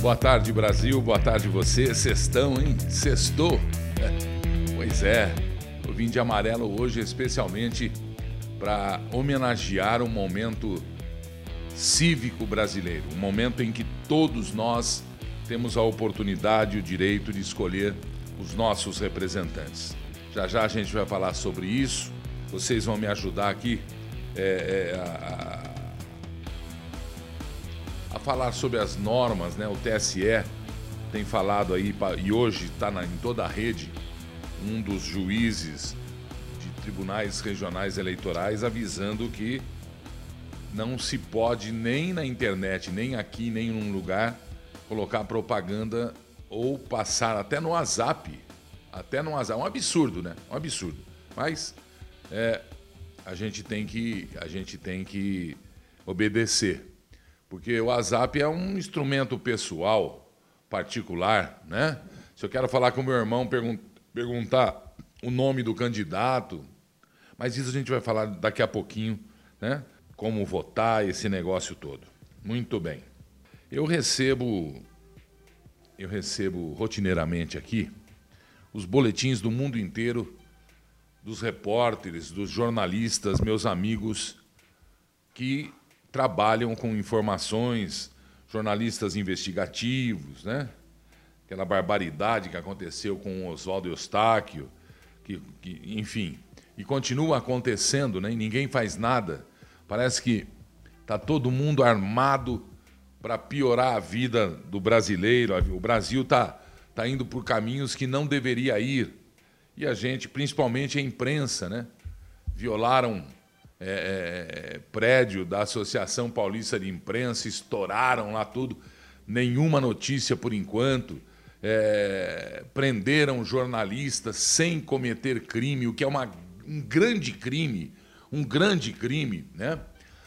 Boa tarde, Brasil. Boa tarde, você. Sextão, hein? Sextou. Pois é. Eu vim de amarelo hoje especialmente para homenagear um momento cívico brasileiro, um momento em que todos nós temos a oportunidade e o direito de escolher os nossos representantes. Já já a gente vai falar sobre isso. Vocês vão me ajudar aqui é, é, a, a, falar sobre as normas, né? O TSE tem falado aí e hoje está em toda a rede um dos juízes de tribunais regionais eleitorais avisando que não se pode nem na internet, nem aqui, nem em um lugar colocar propaganda ou passar até no WhatsApp, até no WhatsApp, um absurdo, né? Um absurdo. Mas é, a gente tem que a gente tem que obedecer, porque o WhatsApp é um instrumento pessoal, particular, né? Se eu quero falar com meu irmão, pergun perguntar o nome do candidato, mas isso a gente vai falar daqui a pouquinho, né? Como votar, esse negócio todo. Muito bem. Eu recebo eu recebo rotineiramente aqui os boletins do mundo inteiro dos repórteres, dos jornalistas, meus amigos que trabalham com informações, jornalistas investigativos, né? Aquela barbaridade que aconteceu com Oswaldo Eustáquio, que, que, enfim, e continua acontecendo, né? E ninguém faz nada. Parece que está todo mundo armado para piorar a vida do brasileiro. O Brasil está tá indo por caminhos que não deveria ir. E a gente, principalmente a imprensa, né? violaram é, é, prédio da Associação Paulista de Imprensa, estouraram lá tudo, nenhuma notícia por enquanto. É, prenderam jornalistas sem cometer crime, o que é uma, um grande crime, um grande crime, né?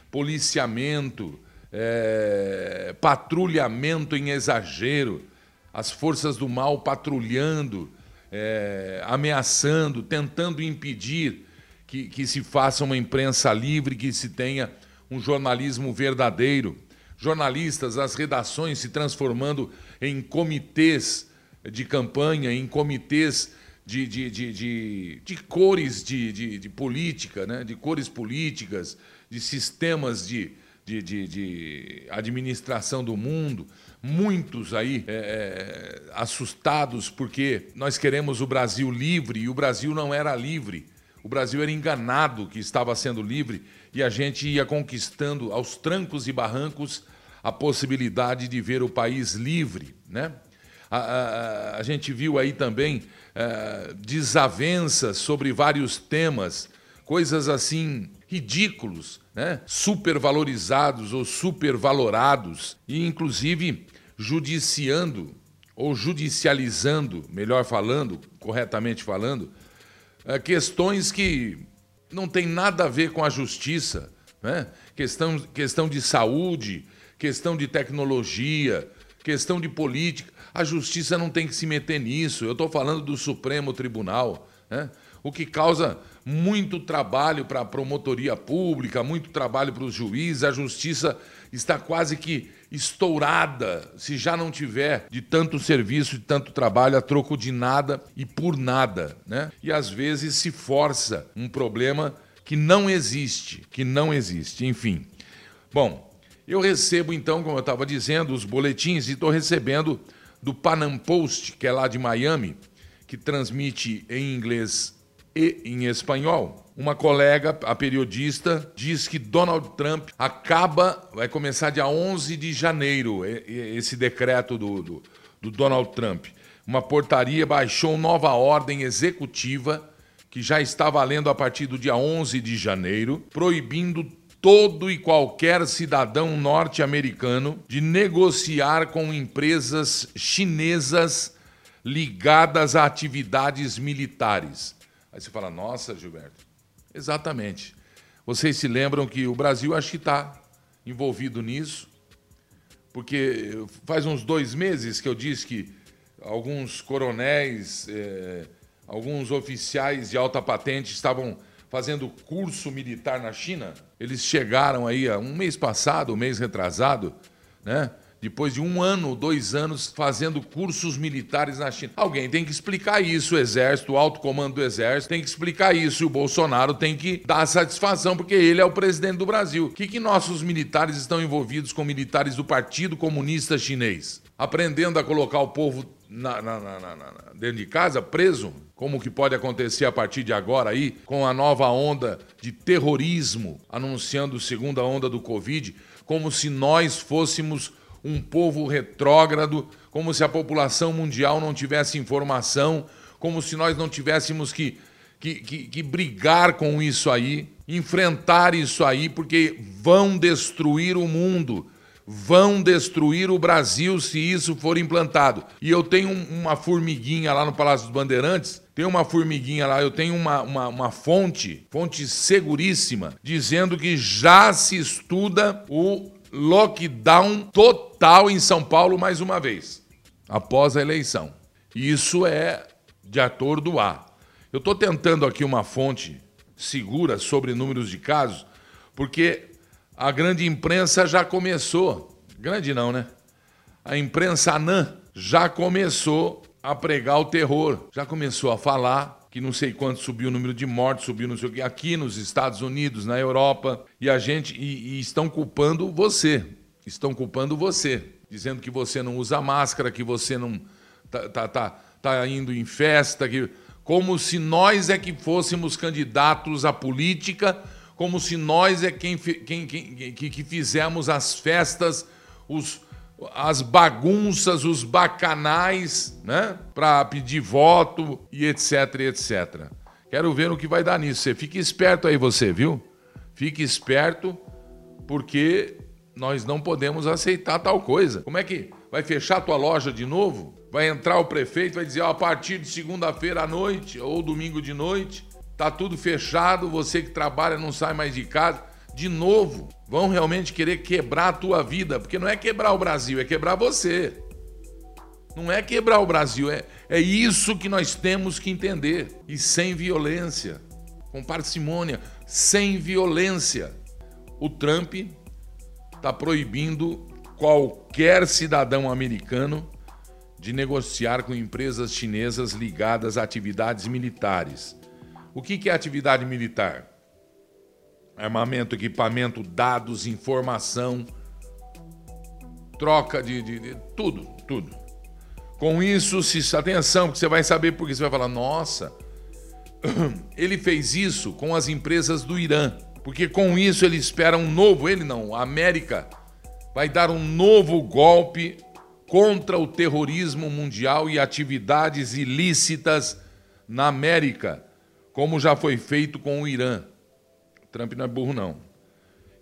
policiamento, é, patrulhamento em exagero, as forças do mal patrulhando, é, ameaçando, tentando impedir que, que se faça uma imprensa livre, que se tenha um jornalismo verdadeiro. Jornalistas, as redações se transformando em comitês de campanha, em comitês de, de, de, de, de cores de, de, de política, né? de cores políticas, de sistemas de, de, de, de administração do mundo, muitos aí é, é, assustados porque nós queremos o Brasil livre e o Brasil não era livre. O Brasil era enganado que estava sendo livre e a gente ia conquistando aos trancos e barrancos a possibilidade de ver o país livre. Né? A, a, a gente viu aí também é, desavenças sobre vários temas, coisas assim ridículos né, supervalorizados ou supervalorados, e inclusive judiciando ou judicializando, melhor falando, corretamente falando, é, questões que não têm nada a ver com a justiça, né? questão, questão de saúde, questão de tecnologia, questão de política. A justiça não tem que se meter nisso. Eu estou falando do Supremo Tribunal, né? o que causa muito trabalho para a promotoria pública, muito trabalho para os juízes, a justiça está quase que estourada, se já não tiver de tanto serviço, de tanto trabalho, a troco de nada e por nada, né? E às vezes se força um problema que não existe, que não existe, enfim. Bom, eu recebo então, como eu estava dizendo, os boletins e estou recebendo do Panam Post, que é lá de Miami, que transmite em inglês e em espanhol. Uma colega, a periodista, diz que Donald Trump acaba, vai começar dia 11 de janeiro, esse decreto do, do, do Donald Trump. Uma portaria baixou nova ordem executiva que já está valendo a partir do dia 11 de janeiro, proibindo todo e qualquer cidadão norte-americano de negociar com empresas chinesas ligadas a atividades militares. Aí você fala, nossa, Gilberto. Exatamente. Vocês se lembram que o Brasil acho que está envolvido nisso, porque faz uns dois meses que eu disse que alguns coronéis, eh, alguns oficiais de alta patente estavam fazendo curso militar na China. Eles chegaram aí um mês passado, um mês retrasado, né? Depois de um ano, dois anos, fazendo cursos militares na China. Alguém tem que explicar isso, o Exército, o alto comando do Exército tem que explicar isso, e o Bolsonaro tem que dar satisfação, porque ele é o presidente do Brasil. O que, que nossos militares estão envolvidos com militares do Partido Comunista Chinês? Aprendendo a colocar o povo na, na, na, dentro de casa, preso, como que pode acontecer a partir de agora aí, com a nova onda de terrorismo, anunciando segunda onda do Covid, como se nós fôssemos um povo retrógrado, como se a população mundial não tivesse informação, como se nós não tivéssemos que, que, que, que brigar com isso aí, enfrentar isso aí, porque vão destruir o mundo vão destruir o Brasil se isso for implantado. E eu tenho uma formiguinha lá no Palácio dos Bandeirantes, tem uma formiguinha lá, eu tenho uma, uma, uma, fonte, fonte seguríssima, dizendo que já se estuda o lockdown total em São Paulo mais uma vez, após a eleição. Isso é de ator do A. Eu estou tentando aqui uma fonte segura sobre números de casos, porque a grande imprensa já começou, grande não, né? A imprensa anã já começou a pregar o terror, já começou a falar que não sei quanto subiu o número de mortes, subiu não sei o que, aqui nos Estados Unidos, na Europa, e a gente e, e estão culpando você, estão culpando você, dizendo que você não usa máscara, que você não tá, tá, tá, tá indo em festa, que como se nós é que fôssemos candidatos à política, como se nós é quem, quem, quem que, que fizemos as festas, os, as bagunças, os bacanais, né? Para pedir voto e etc, etc. Quero ver o que vai dar nisso. Você fique esperto aí, você, viu? Fique esperto, porque nós não podemos aceitar tal coisa. Como é que vai fechar tua loja de novo? Vai entrar o prefeito, vai dizer, ó, a partir de segunda-feira à noite ou domingo de noite, tá tudo fechado, você que trabalha não sai mais de casa de novo, vão realmente querer quebrar a tua vida, porque não é quebrar o Brasil, é quebrar você. Não é quebrar o Brasil, é, é isso que nós temos que entender. E sem violência, com parcimônia, sem violência. O Trump está proibindo qualquer cidadão americano de negociar com empresas chinesas ligadas a atividades militares. O que, que é atividade militar? Armamento, equipamento, dados, informação, troca de, de, de, tudo, tudo. Com isso, se atenção, porque você vai saber porque você vai falar, nossa, ele fez isso com as empresas do Irã, porque com isso ele espera um novo, ele não, a América vai dar um novo golpe contra o terrorismo mundial e atividades ilícitas na América, como já foi feito com o Irã. Trump não é burro, não.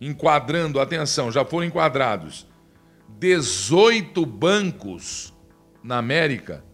Enquadrando, atenção, já foram enquadrados 18 bancos na América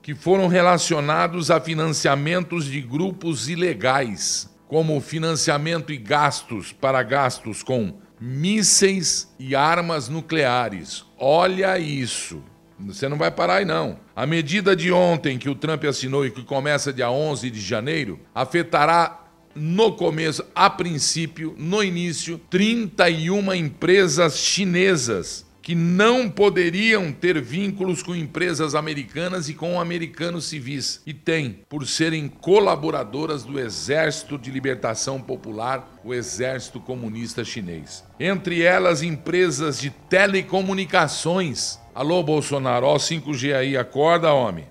que foram relacionados a financiamentos de grupos ilegais, como financiamento e gastos para gastos com mísseis e armas nucleares. Olha isso. Você não vai parar aí, não. A medida de ontem que o Trump assinou e que começa dia 11 de janeiro afetará no começo, a princípio, no início, 31 empresas chinesas que não poderiam ter vínculos com empresas americanas e com americanos civis. E tem, por serem colaboradoras do Exército de Libertação Popular, o Exército Comunista Chinês. Entre elas, empresas de telecomunicações. Alô, Bolsonaro, ó, 5G aí, acorda, homem.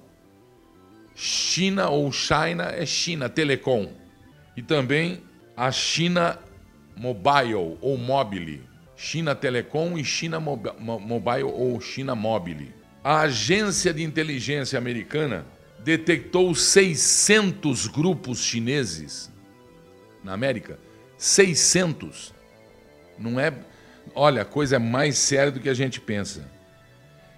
China ou China é China, Telecom e também a China Mobile ou Mobile, China Telecom e China Mobile ou China Mobile. A agência de inteligência americana detectou 600 grupos chineses na América. 600. Não é. Olha, a coisa é mais séria do que a gente pensa.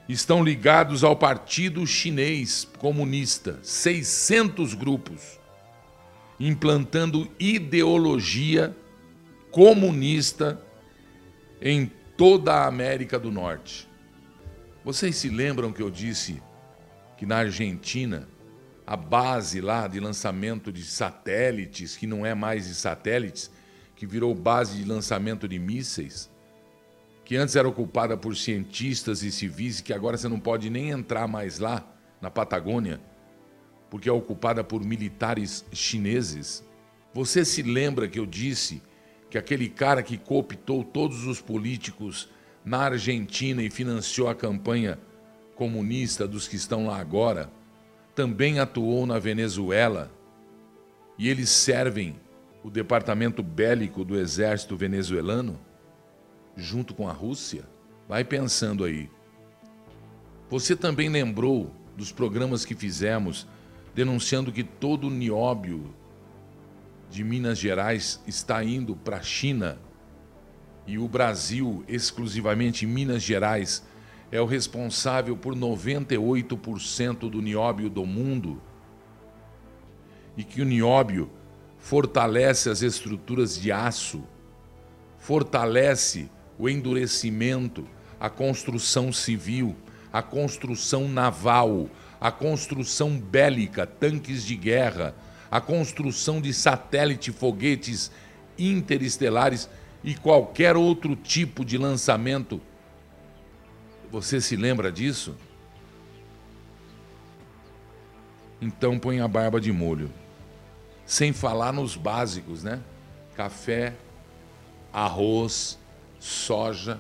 Estão ligados ao Partido Chinês Comunista. 600 grupos implantando ideologia comunista em toda a América do Norte. Vocês se lembram que eu disse que na Argentina a base lá de lançamento de satélites, que não é mais de satélites, que virou base de lançamento de mísseis, que antes era ocupada por cientistas e civis, que agora você não pode nem entrar mais lá, na Patagônia, porque é ocupada por militares chineses. Você se lembra que eu disse que aquele cara que cooptou todos os políticos na Argentina e financiou a campanha comunista dos que estão lá agora, também atuou na Venezuela e eles servem o departamento bélico do exército venezuelano junto com a Rússia? Vai pensando aí. Você também lembrou dos programas que fizemos denunciando que todo o nióbio de Minas Gerais está indo para a China e o Brasil, exclusivamente Minas Gerais, é o responsável por 98% do nióbio do mundo e que o nióbio fortalece as estruturas de aço, fortalece o endurecimento, a construção civil, a construção naval, a construção bélica, tanques de guerra, a construção de satélite, foguetes interestelares e qualquer outro tipo de lançamento. Você se lembra disso? Então põe a barba de molho. Sem falar nos básicos, né? Café, arroz, soja,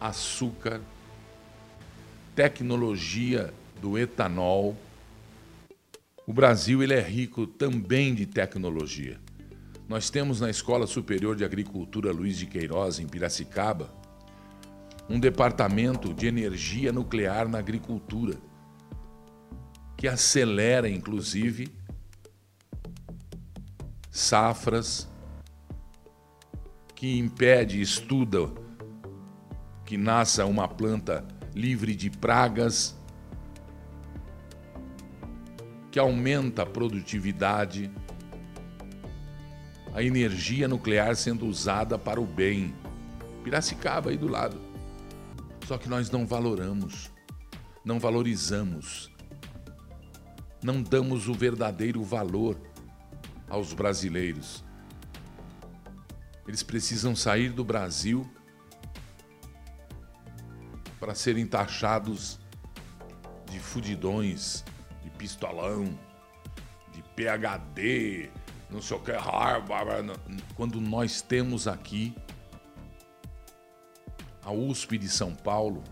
açúcar, tecnologia do etanol. O Brasil ele é rico também de tecnologia. Nós temos na Escola Superior de Agricultura Luiz de Queiroz, em Piracicaba, um departamento de energia nuclear na agricultura, que acelera, inclusive, safras, que impede, estuda que nasça uma planta livre de pragas, que aumenta a produtividade, a energia nuclear sendo usada para o bem. Piracicaba aí do lado. Só que nós não valoramos, não valorizamos, não damos o verdadeiro valor aos brasileiros. Eles precisam sair do Brasil para serem taxados de fudidões, de pistolão, de PhD, não sei o que, Harvard, quando nós temos aqui a USP de São Paulo,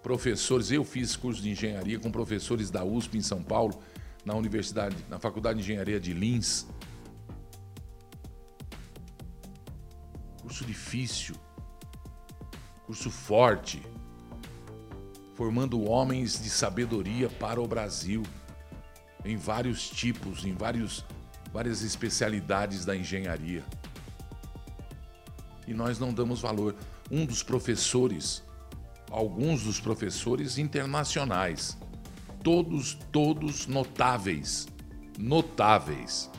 professores, eu fiz curso de engenharia com professores da USP em São Paulo, na universidade, na Faculdade de Engenharia de Lins. Curso difícil, curso forte formando homens de sabedoria para o Brasil, em vários tipos, em vários, várias especialidades da engenharia. E nós não damos valor. Um dos professores, alguns dos professores internacionais, todos, todos notáveis, notáveis.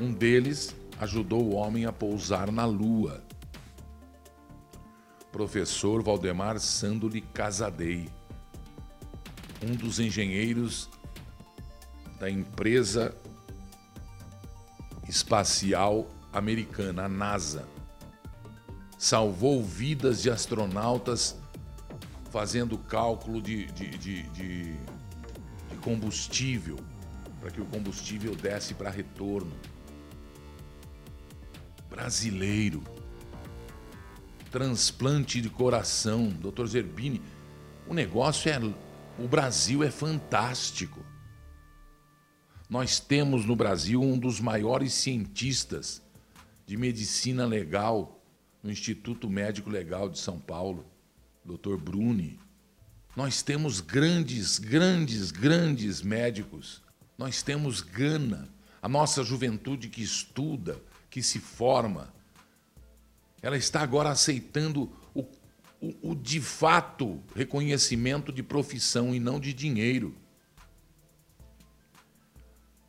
Um deles ajudou o homem a pousar na Lua professor Valdemar Sandoli Casadei, um dos engenheiros da empresa espacial americana, a NASA. Salvou vidas de astronautas fazendo cálculo de, de, de, de, de combustível, para que o combustível desse para retorno. Brasileiro transplante de coração, Dr. Zerbini. O negócio é. O Brasil é fantástico. Nós temos no Brasil um dos maiores cientistas de medicina legal no Instituto Médico Legal de São Paulo, Dr. Bruni. Nós temos grandes, grandes, grandes médicos. Nós temos Gana, a nossa juventude que estuda, que se forma ela está agora aceitando o, o, o de fato reconhecimento de profissão e não de dinheiro.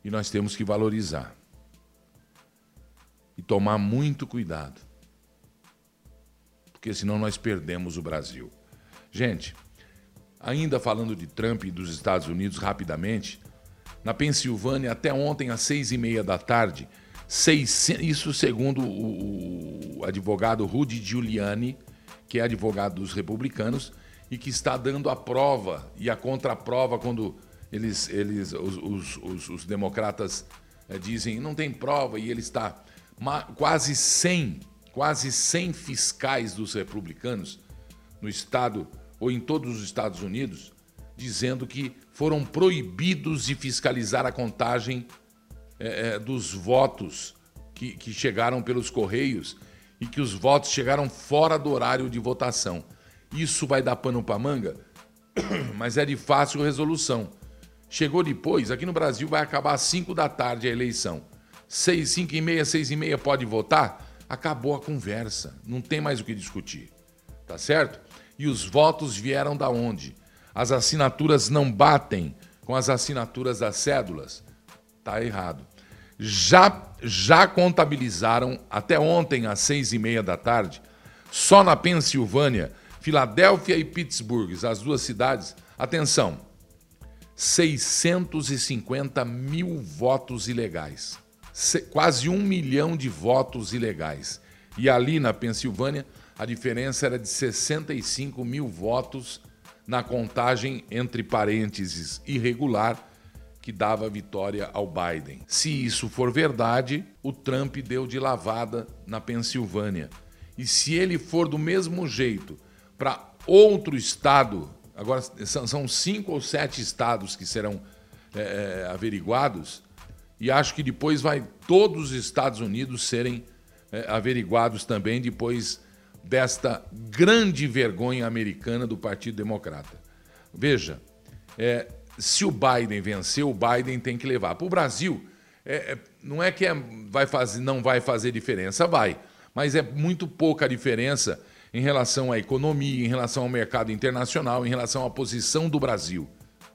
E nós temos que valorizar. E tomar muito cuidado. Porque senão nós perdemos o Brasil. Gente, ainda falando de Trump e dos Estados Unidos rapidamente, na Pensilvânia, até ontem às seis e meia da tarde, 600, isso segundo o, advogado Rudy Giuliani, que é advogado dos republicanos e que está dando a prova e a contraprova quando eles, eles os, os, os, os democratas é, dizem não tem prova e ele está quase 100, quase 100 fiscais dos republicanos no estado ou em todos os Estados Unidos dizendo que foram proibidos de fiscalizar a contagem é, é, dos votos que, que chegaram pelos correios e que os votos chegaram fora do horário de votação. Isso vai dar pano para manga, mas é de fácil resolução. Chegou depois, aqui no Brasil vai acabar às 5 da tarde a eleição. 6, 5 e meia, 6 e meia pode votar? Acabou a conversa, não tem mais o que discutir. Tá certo? E os votos vieram da onde? As assinaturas não batem com as assinaturas das cédulas? Tá errado. Já, já contabilizaram até ontem às seis e meia da tarde, só na Pensilvânia, Filadélfia e Pittsburgh, as duas cidades, atenção, 650 mil votos ilegais. Quase um milhão de votos ilegais. E ali na Pensilvânia, a diferença era de 65 mil votos na contagem entre parênteses irregular que dava vitória ao Biden. Se isso for verdade, o Trump deu de lavada na Pensilvânia. E se ele for do mesmo jeito para outro estado Agora, são cinco ou sete estados que serão é, é, averiguados, e acho que depois vai todos os Estados Unidos serem é, averiguados também depois desta grande vergonha americana do Partido Democrata. Veja, é, se o Biden vencer, o Biden tem que levar. Para o Brasil, é, é, não é que é, vai fazer, não vai fazer diferença, vai, mas é muito pouca diferença em relação à economia, em relação ao mercado internacional, em relação à posição do Brasil.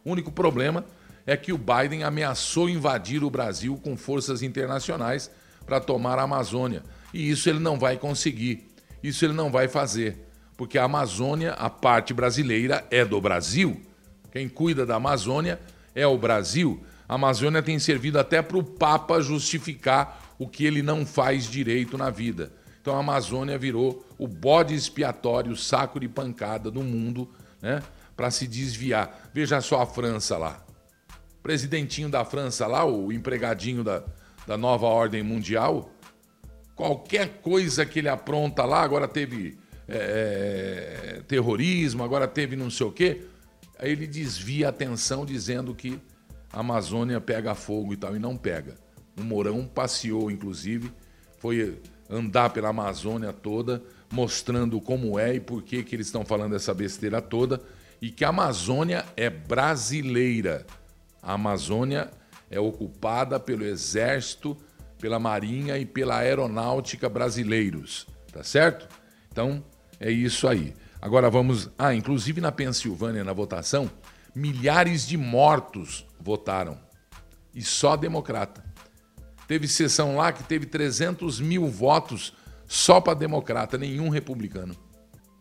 O único problema é que o Biden ameaçou invadir o Brasil com forças internacionais para tomar a Amazônia. E isso ele não vai conseguir. Isso ele não vai fazer. Porque a Amazônia, a parte brasileira, é do Brasil. Quem cuida da Amazônia é o Brasil. A Amazônia tem servido até para o Papa justificar o que ele não faz direito na vida. Então a Amazônia virou o bode expiatório, o saco de pancada do mundo, né? Para se desviar. Veja só a França lá. O presidentinho da França lá, o empregadinho da, da nova ordem mundial, qualquer coisa que ele apronta lá, agora teve é, é terrorismo, agora teve não sei o quê, aí ele desvia a atenção dizendo que a Amazônia pega fogo e tal, e não pega. O Mourão passeou, inclusive, foi andar pela Amazônia toda, mostrando como é e por que, que eles estão falando essa besteira toda, e que a Amazônia é brasileira. A Amazônia é ocupada pelo Exército, pela Marinha e pela Aeronáutica brasileiros, tá certo? Então, é isso aí. Agora vamos. Ah, inclusive na Pensilvânia, na votação, milhares de mortos votaram. E só democrata. Teve sessão lá que teve 300 mil votos só para democrata, nenhum republicano.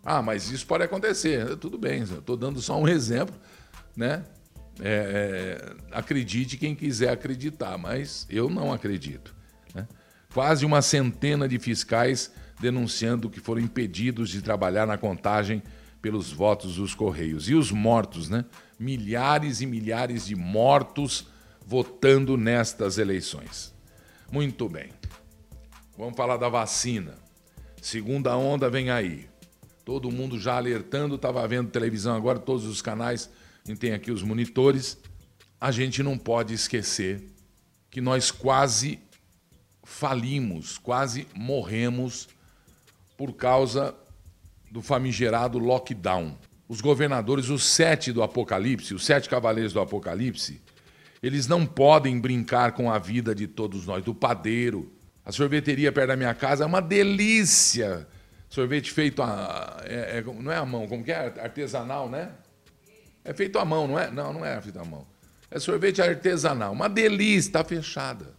Ah, mas isso pode acontecer. Tudo bem, estou dando só um exemplo, né? É, é, acredite quem quiser acreditar, mas eu não acredito. Né? Quase uma centena de fiscais denunciando que foram impedidos de trabalhar na contagem pelos votos dos Correios. E os mortos, né? Milhares e milhares de mortos votando nestas eleições. Muito bem. Vamos falar da vacina. Segunda onda vem aí. Todo mundo já alertando, estava vendo televisão agora, todos os canais, gente tem aqui os monitores. A gente não pode esquecer que nós quase falimos, quase morremos por causa do famigerado lockdown. Os governadores, os sete do Apocalipse, os sete cavaleiros do Apocalipse, eles não podem brincar com a vida de todos nós, do padeiro. A sorveteria perto da minha casa é uma delícia. Sorvete feito a. É, é, não é a mão, como que é? Artesanal, né? É feito à mão, não é? Não, não é feito à mão. É sorvete artesanal. Uma delícia, está fechada.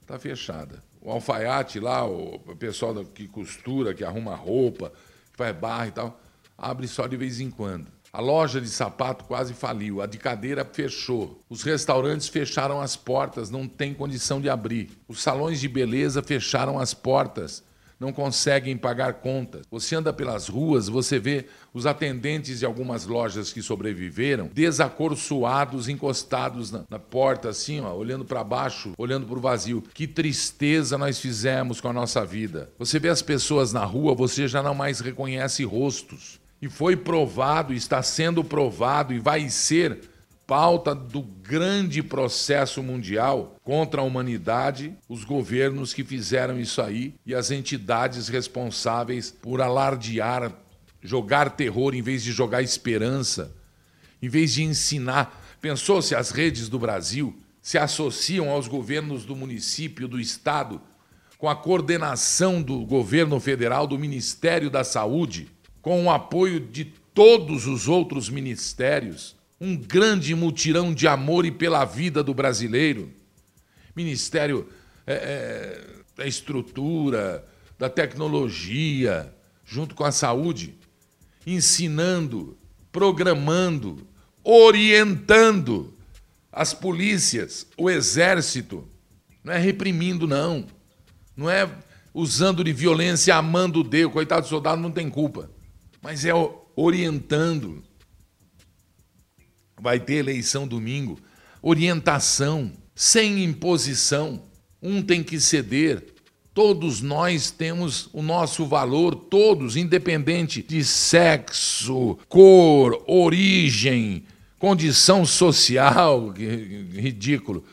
Está fechada. O alfaiate lá, o pessoal que costura, que arruma roupa, que faz barra e tal, abre só de vez em quando. A loja de sapato quase faliu, a de cadeira fechou. Os restaurantes fecharam as portas, não tem condição de abrir. Os salões de beleza fecharam as portas, não conseguem pagar contas. Você anda pelas ruas, você vê os atendentes de algumas lojas que sobreviveram desacorçoados, encostados na, na porta, assim, ó, olhando para baixo, olhando para o vazio. Que tristeza nós fizemos com a nossa vida. Você vê as pessoas na rua, você já não mais reconhece rostos. E foi provado, está sendo provado e vai ser pauta do grande processo mundial contra a humanidade, os governos que fizeram isso aí e as entidades responsáveis por alardear, jogar terror em vez de jogar esperança, em vez de ensinar. Pensou se as redes do Brasil se associam aos governos do município, do estado, com a coordenação do governo federal, do Ministério da Saúde, com o apoio de todos os outros ministérios? Um grande mutirão de amor e pela vida do brasileiro. Ministério é, é, da estrutura, da tecnologia, junto com a saúde, ensinando, programando, orientando as polícias, o exército. Não é reprimindo, não. Não é usando de violência, amando Deus. Coitado do soldado não tem culpa. Mas é orientando vai ter eleição domingo, orientação, sem imposição. Um tem que ceder. Todos nós temos o nosso valor, todos, independente de sexo, cor, origem, condição social, ridículo.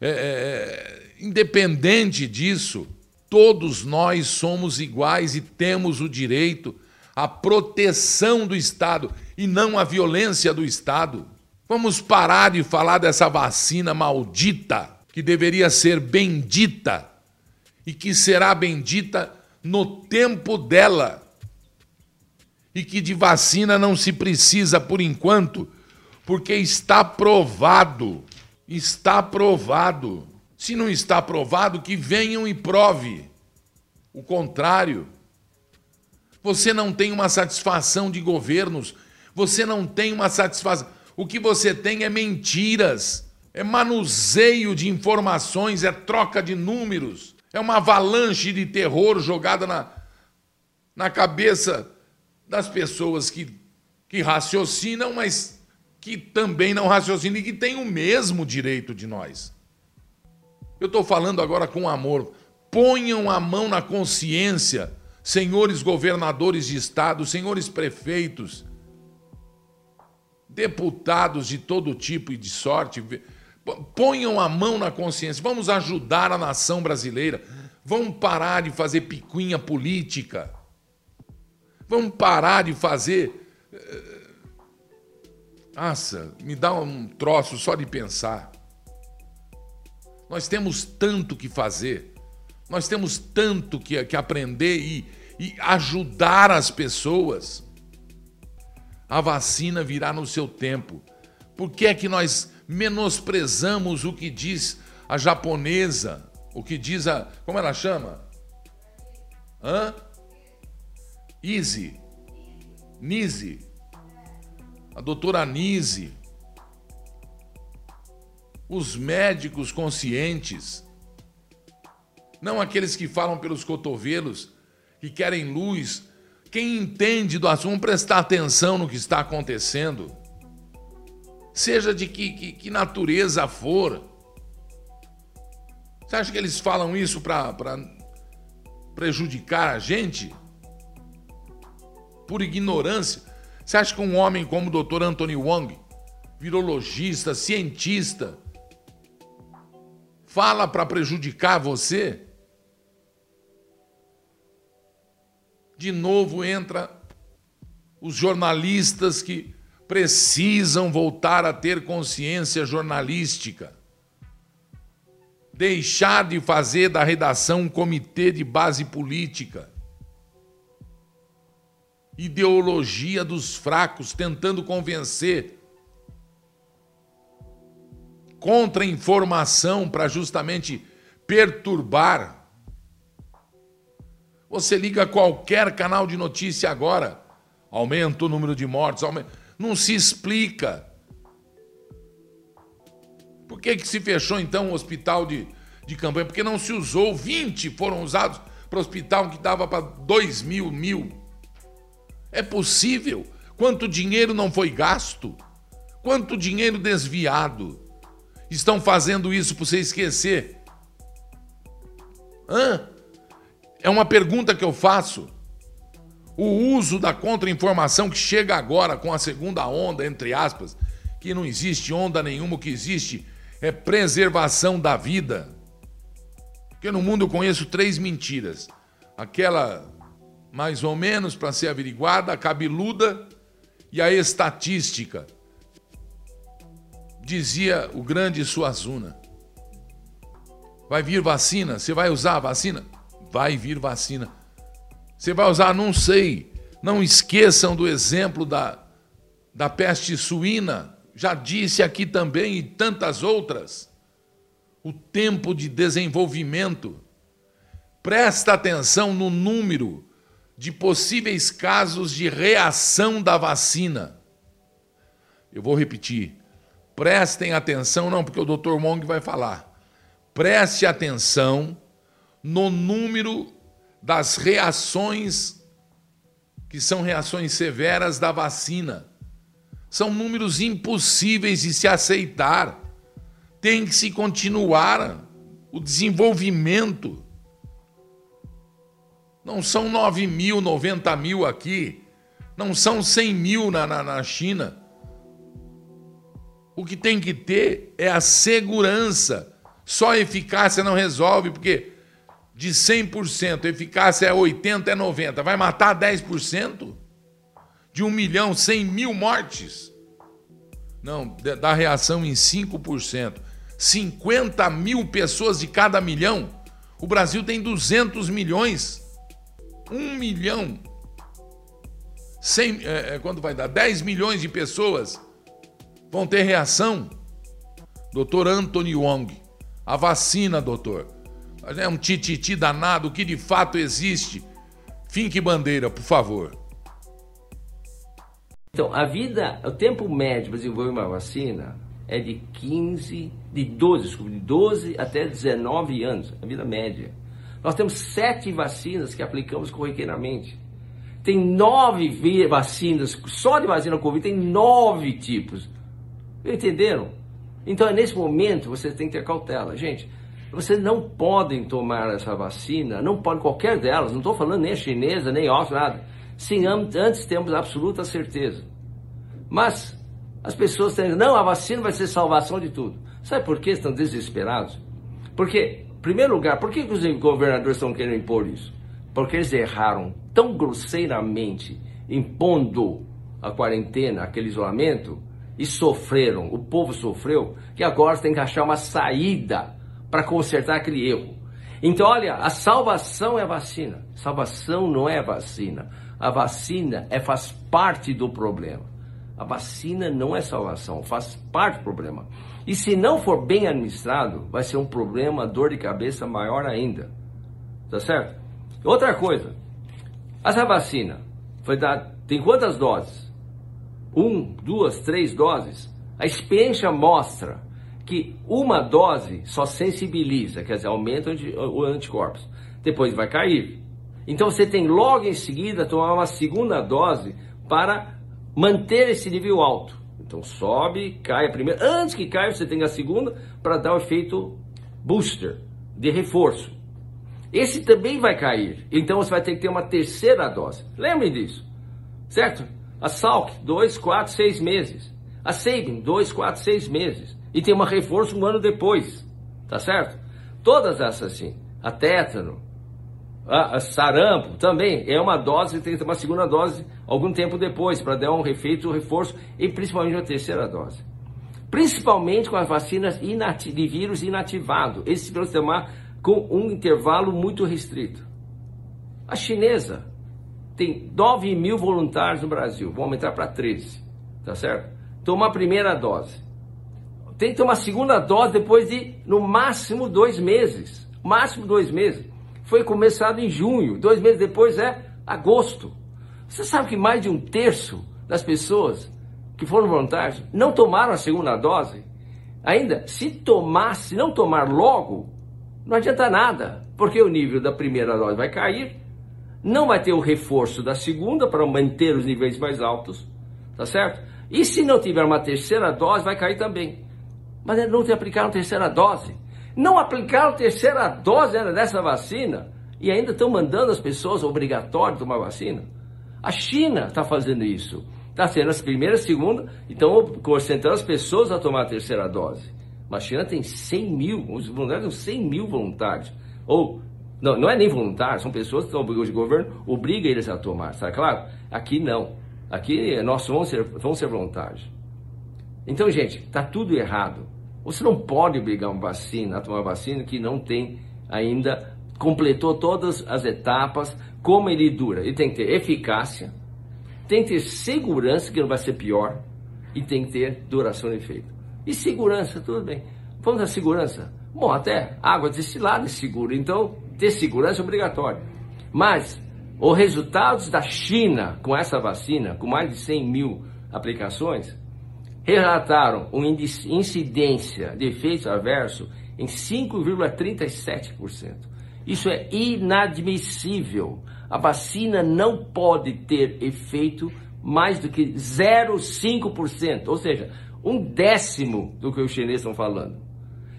É, é, é, independente disso, todos nós somos iguais e temos o direito à proteção do Estado e não à violência do Estado. Vamos parar de falar dessa vacina maldita, que deveria ser bendita e que será bendita no tempo dela. E que de vacina não se precisa por enquanto, porque está provado. Está provado. Se não está provado, que venham e prove o contrário. Você não tem uma satisfação de governos, você não tem uma satisfação o que você tem é mentiras, é manuseio de informações, é troca de números, é uma avalanche de terror jogada na, na cabeça das pessoas que, que raciocinam, mas que também não raciocinam e que têm o mesmo direito de nós. Eu estou falando agora com amor. Ponham a mão na consciência, senhores governadores de estado, senhores prefeitos, deputados de todo tipo e de sorte, ponham a mão na consciência, vamos ajudar a nação brasileira, vamos parar de fazer picuinha política, vamos parar de fazer. Eh, nossa, me dá um troço só de pensar. Nós temos tanto que fazer, nós temos tanto que, que aprender e, e ajudar as pessoas. A vacina virá no seu tempo. Por que é que nós menosprezamos o que diz a japonesa, o que diz a. Como ela chama? Hã? Easy. Nise. A doutora Nise. Os médicos conscientes. Não aqueles que falam pelos cotovelos, que querem luz quem entende do assunto, prestar atenção no que está acontecendo, seja de que, que, que natureza for. Você acha que eles falam isso para prejudicar a gente? Por ignorância? Você acha que um homem como o Dr. Anthony Wong, virologista, cientista, fala para prejudicar você? De novo entra os jornalistas que precisam voltar a ter consciência jornalística. Deixar de fazer da redação um comitê de base política. Ideologia dos fracos tentando convencer. Contra-informação para justamente perturbar você liga qualquer canal de notícia agora, aumenta o número de mortes, aumenta... Não se explica. Por que, que se fechou então o hospital de, de campanha? Porque não se usou, 20 foram usados para hospital que dava para 2 mil, mil. É possível? Quanto dinheiro não foi gasto? Quanto dinheiro desviado? Estão fazendo isso para você esquecer? Hã? É uma pergunta que eu faço. O uso da contra-informação que chega agora com a segunda onda, entre aspas, que não existe onda nenhuma, o que existe é preservação da vida. Porque no mundo eu conheço três mentiras. Aquela mais ou menos para ser averiguada, a cabeluda e a estatística. Dizia o grande Suazuna. Vai vir vacina? Você vai usar a vacina? Vai vir vacina. Você vai usar? Não sei. Não esqueçam do exemplo da, da peste suína. Já disse aqui também e tantas outras. O tempo de desenvolvimento. Presta atenção no número de possíveis casos de reação da vacina. Eu vou repetir. Prestem atenção, não, porque o Dr. Mong vai falar. Preste atenção no número das reações que são reações severas da vacina. São números impossíveis de se aceitar. Tem que se continuar o desenvolvimento. Não são 9 mil, 90 mil aqui. Não são 100 mil na, na, na China. O que tem que ter é a segurança. Só a eficácia não resolve, porque de 100%, eficácia é 80%, é 90%. Vai matar 10%? De 1 milhão, 100 mil mortes? Não, dá reação em 5%. 50 mil pessoas de cada milhão. O Brasil tem 200 milhões. 1 milhão. 100, é, é, quando vai dar? 10 milhões de pessoas vão ter reação. Doutor Anthony Wong. A vacina, doutor é um tititi danado, o que de fato existe. Finque bandeira, por favor. Então, a vida, o tempo médio para desenvolver uma vacina é de 15, de 12, desculpa, de 12 até 19 anos, a vida média. Nós temos sete vacinas que aplicamos corriqueiramente. Tem nove vacinas, só de vacina Covid tem nove tipos. Entenderam? Então, é nesse momento, vocês têm que ter cautela. Gente, vocês não podem tomar essa vacina, não podem qualquer delas, não estou falando nem chinesa, nem a nada. Sim, antes temos absoluta certeza. Mas as pessoas têm, não, a vacina vai ser salvação de tudo. Sabe por que estão desesperados? Porque, em primeiro lugar, por que, que os governadores estão querendo impor isso? Porque eles erraram tão grosseiramente impondo a quarentena, aquele isolamento, e sofreram, o povo sofreu, que agora tem que achar uma saída para consertar aquele erro. Então, olha, a salvação é a vacina. Salvação não é vacina. A vacina é, faz parte do problema. A vacina não é salvação, faz parte do problema. E se não for bem administrado, vai ser um problema, dor de cabeça maior ainda. Tá certo? Outra coisa, essa vacina foi dada, tem quantas doses? Um, duas, três doses? A experiência mostra que uma dose só sensibiliza, quer dizer, aumenta o anticorpos. Depois vai cair. Então você tem logo em seguida tomar uma segunda dose para manter esse nível alto. Então sobe, cai a primeira. Antes que caia, você tem a segunda para dar o efeito booster, de reforço. Esse também vai cair. Então você vai ter que ter uma terceira dose. Lembrem disso. Certo? A Salk, 2, 4, 6 meses. A Sabin, 2, 4, 6 meses e tem uma reforço um ano depois, tá certo? Todas essas sim, a tétano, a, a sarampo também é uma dose, tem uma segunda dose algum tempo depois para dar um efeito reforço e principalmente uma terceira dose. Principalmente com as vacinas de vírus inativado, esse você tomar com um intervalo muito restrito. A chinesa tem 9 mil voluntários no Brasil, vão aumentar para 13, tá certo? Toma a primeira dose tem que uma segunda dose depois de, no máximo, dois meses. Máximo dois meses. Foi começado em junho, dois meses depois é agosto. Você sabe que mais de um terço das pessoas que foram voluntários, não tomaram a segunda dose. Ainda, se tomar, se não tomar logo, não adianta nada, porque o nível da primeira dose vai cair, não vai ter o reforço da segunda para manter os níveis mais altos, tá certo? E se não tiver uma terceira dose, vai cair também. Mas não te aplicaram terceira dose. Não aplicaram terceira dose dessa vacina e ainda estão mandando as pessoas obrigatório tomar vacina. A China está fazendo isso. Está sendo as primeiras, segunda, então concentrando as pessoas a tomar a terceira dose. Mas a China tem 100 mil, os voluntários são 100 mil voluntários. Ou, não, não é nem voluntário, são pessoas que de governo, obriga eles a tomar, está claro? Aqui não. Aqui nós vamos ser, vamos ser voluntários. Então, gente, está tudo errado. Você não pode obrigar uma vacina a tomar vacina que não tem ainda, completou todas as etapas, como ele dura. Ele tem que ter eficácia, tem que ter segurança, que não vai ser pior, e tem que ter duração de efeito. E segurança, tudo bem. Vamos à segurança. Bom, até água destilada é segura, então ter segurança é obrigatório. Mas os resultados da China com essa vacina, com mais de 100 mil aplicações, relataram uma incidência de efeito adverso em 5,37%. Isso é inadmissível. A vacina não pode ter efeito mais do que 0,5%, ou seja, um décimo do que os chineses estão falando.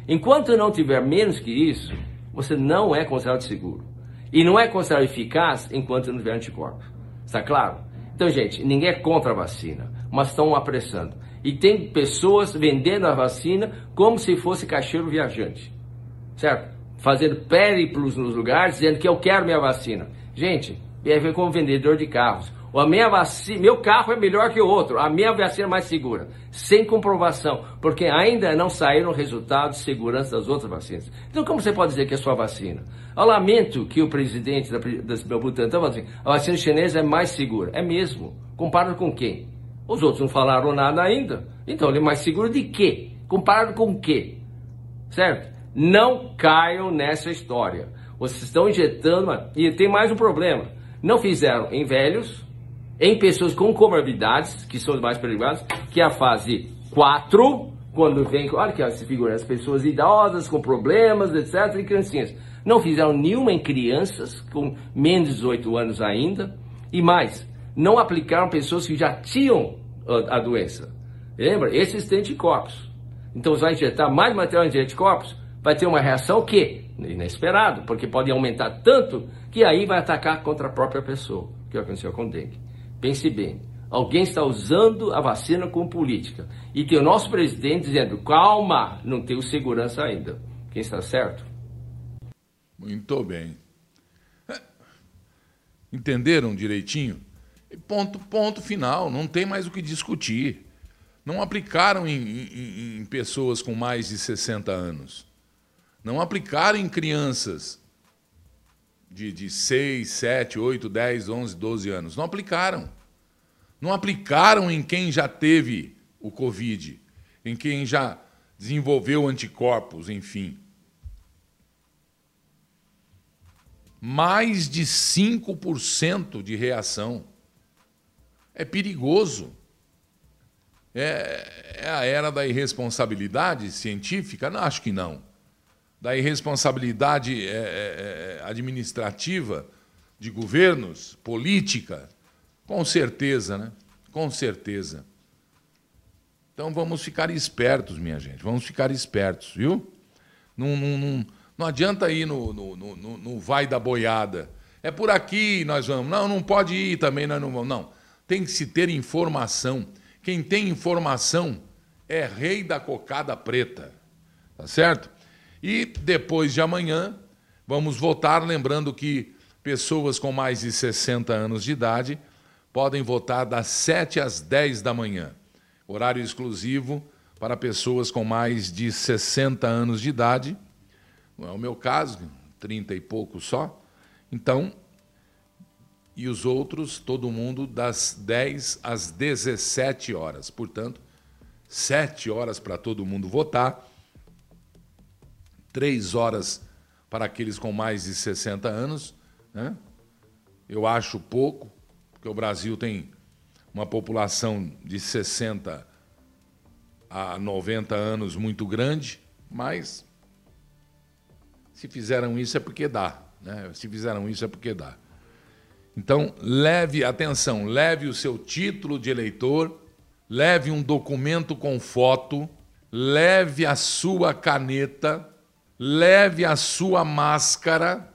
Enquanto não tiver menos que isso, você não é considerado seguro. E não é considerado eficaz enquanto não tiver anticorpos. Está claro? Então, gente, ninguém é contra a vacina, mas estão apressando. E tem pessoas vendendo a vacina como se fosse caixeiro viajante. Certo? Fazendo périplos nos lugares, dizendo que eu quero minha vacina. Gente, é como vendedor de carros. A minha vacina, meu carro é melhor que o outro, a minha vacina é mais segura, sem comprovação, porque ainda não saíram resultados de segurança das outras vacinas. Então, como você pode dizer que é sua vacina? Eu lamento que o presidente da, da Butantan está falando assim, a vacina chinesa é mais segura. É mesmo. Comparado com quem? Os outros não falaram nada ainda. Então, ele é mais seguro de quê? Comparado com quê? Certo? Não caiam nessa história. Vocês estão injetando... Uma... E tem mais um problema. Não fizeram em velhos, em pessoas com comorbidades, que são as mais perigosas, que é a fase 4, quando vem, olha que essa figura, as pessoas idosas, com problemas, etc., e criancinhas. Não fizeram nenhuma em crianças com menos de 18 anos ainda, e mais, não aplicaram pessoas que já tinham a, a doença. Lembra? Esses têm anticorpos. Então, você vai injetar mais material de anticorpos, vai ter uma reação que inesperado, porque pode aumentar tanto que aí vai atacar contra a própria pessoa, que aconteceu com o dengue. Pense bem, alguém está usando a vacina como política e que o nosso presidente dizendo, calma, não tenho segurança ainda. Quem está certo? Muito bem. Entenderam direitinho? Ponto, ponto final, não tem mais o que discutir. Não aplicaram em, em, em pessoas com mais de 60 anos. Não aplicaram em crianças de, de 6, 7, 8, 10, 11, 12 anos. Não aplicaram. Não aplicaram em quem já teve o Covid, em quem já desenvolveu anticorpos, enfim. Mais de 5% de reação. É perigoso. É, é a era da irresponsabilidade científica? Não, acho que não da irresponsabilidade é, é, é, administrativa de governos, política, com certeza, né? Com certeza. Então vamos ficar espertos, minha gente. Vamos ficar espertos, viu? Não, não, não, não adianta ir no, no, no, no, vai da boiada. É por aqui nós vamos. Não, não pode ir também, nós não vamos. Não. Tem que se ter informação. Quem tem informação é rei da cocada preta. Tá certo? E depois de amanhã, vamos votar, lembrando que pessoas com mais de 60 anos de idade podem votar das 7 às 10 da manhã. Horário exclusivo para pessoas com mais de 60 anos de idade. Não é o meu caso, 30 e pouco só. Então, e os outros, todo mundo, das 10 às 17 horas. Portanto, 7 horas para todo mundo votar três horas para aqueles com mais de 60 anos. Né? Eu acho pouco, porque o Brasil tem uma população de 60 a 90 anos muito grande, mas se fizeram isso é porque dá. Né? Se fizeram isso é porque dá. Então, leve, atenção, leve o seu título de eleitor, leve um documento com foto, leve a sua caneta, leve a sua máscara,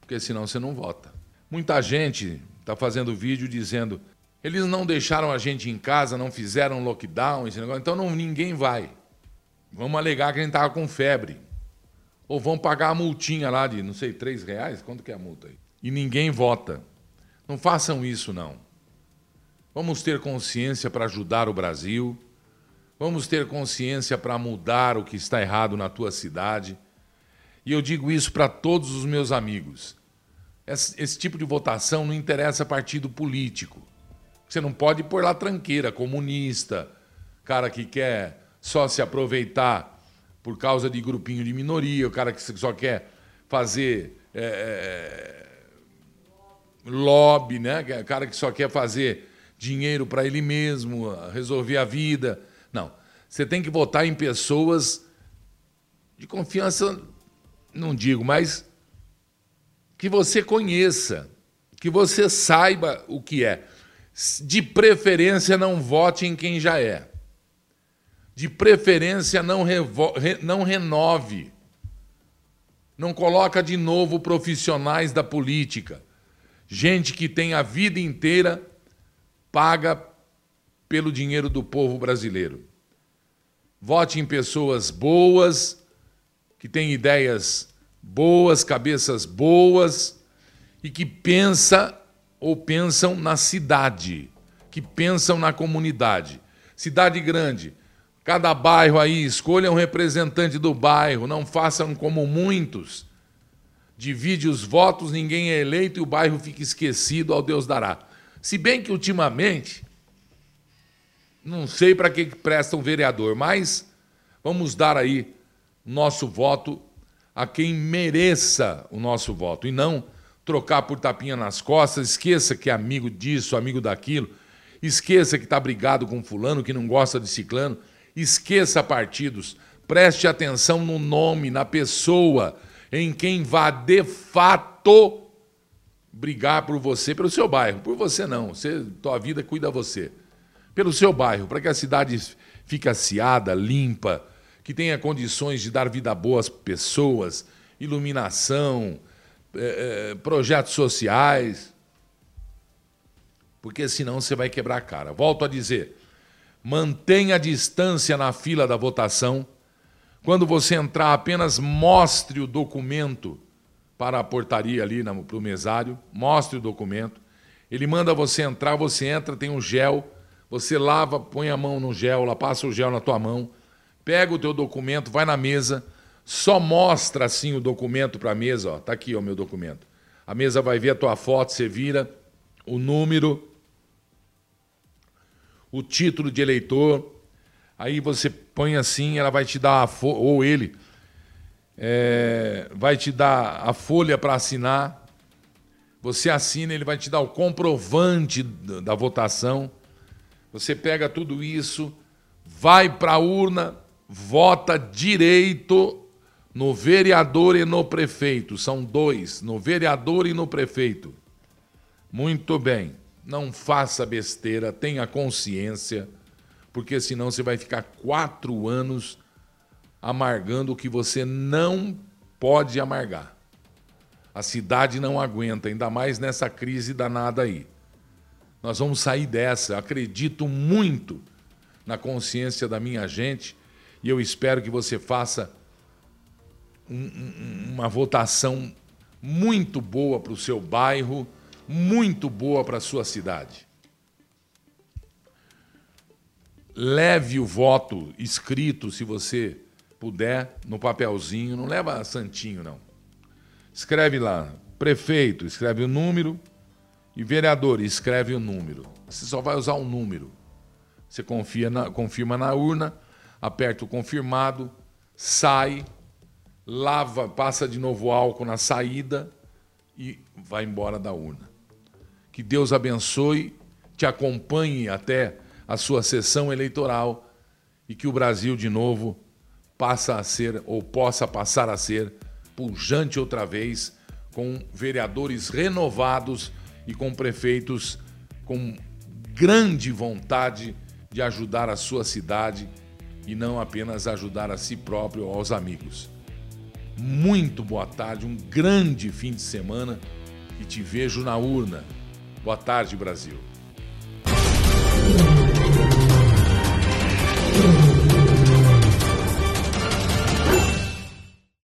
porque senão você não vota. Muita gente está fazendo vídeo dizendo eles não deixaram a gente em casa, não fizeram lockdown, esse negócio, então não, ninguém vai. Vamos alegar que a gente estava com febre. Ou vão pagar a multinha lá de, não sei, três reais? Quanto que é a multa aí? E ninguém vota. Não façam isso, não. Vamos ter consciência para ajudar o Brasil. Vamos ter consciência para mudar o que está errado na tua cidade. E eu digo isso para todos os meus amigos. Esse, esse, tipo de votação não interessa partido político. Você não pode pôr lá tranqueira, comunista, cara que quer só se aproveitar por causa de grupinho de minoria, o cara que só quer fazer é, é lobby, né? O cara que só quer fazer dinheiro para ele mesmo, resolver a vida. Não. Você tem que votar em pessoas de confiança, não digo, mas que você conheça, que você saiba o que é. De preferência, não vote em quem já é de preferência não, re, não renove. Não coloca de novo profissionais da política. Gente que tem a vida inteira paga pelo dinheiro do povo brasileiro. Vote em pessoas boas, que têm ideias boas, cabeças boas e que pensa ou pensam na cidade, que pensam na comunidade. Cidade grande, Cada bairro aí, escolha um representante do bairro, não façam como muitos. Divide os votos, ninguém é eleito e o bairro fica esquecido, ao Deus dará. Se bem que ultimamente, não sei para que presta um vereador, mas vamos dar aí nosso voto a quem mereça o nosso voto e não trocar por tapinha nas costas, esqueça que é amigo disso, amigo daquilo, esqueça que está brigado com fulano, que não gosta de ciclano. Esqueça partidos. Preste atenção no nome, na pessoa, em quem vá de fato brigar por você, pelo seu bairro. Por você não. Você, tua vida cuida você. Pelo seu bairro, para que a cidade fique aciada, limpa, que tenha condições de dar vida boa às pessoas, iluminação, é, projetos sociais. Porque senão você vai quebrar a cara. Volto a dizer, mantenha a distância na fila da votação. Quando você entrar, apenas mostre o documento para a portaria ali para o mesário, mostre o documento. Ele manda você entrar, você entra, tem um gel, você lava, põe a mão no gel, lá passa o gel na tua mão, pega o teu documento, vai na mesa, só mostra assim o documento para a mesa, ó, tá aqui o meu documento. A mesa vai ver a tua foto, você vira o número, o título de eleitor. Aí você põe assim, ela vai te dar, ou ele, é, vai te dar a folha para assinar. Você assina, ele vai te dar o comprovante da votação. Você pega tudo isso, vai para a urna, vota direito no vereador e no prefeito. São dois, no vereador e no prefeito. Muito bem. Não faça besteira, tenha consciência, porque senão você vai ficar quatro anos amargando o que você não pode amargar. A cidade não aguenta, ainda mais nessa crise danada aí. Nós vamos sair dessa. acredito muito na consciência da minha gente e eu espero que você faça um, uma votação muito boa para o seu bairro muito boa para a sua cidade. Leve o voto escrito, se você puder, no papelzinho, não leva santinho, não. Escreve lá, prefeito, escreve o número, e vereador, escreve o número. Você só vai usar o um número. Você confia na, confirma na urna, aperta o confirmado, sai, lava, passa de novo álcool na saída e vai embora da urna. Que Deus abençoe, te acompanhe até a sua sessão eleitoral e que o Brasil de novo passa a ser ou possa passar a ser pujante outra vez com vereadores renovados e com prefeitos com grande vontade de ajudar a sua cidade e não apenas ajudar a si próprio ou aos amigos. Muito boa tarde, um grande fim de semana e te vejo na urna. Boa tarde, Brasil. Killing.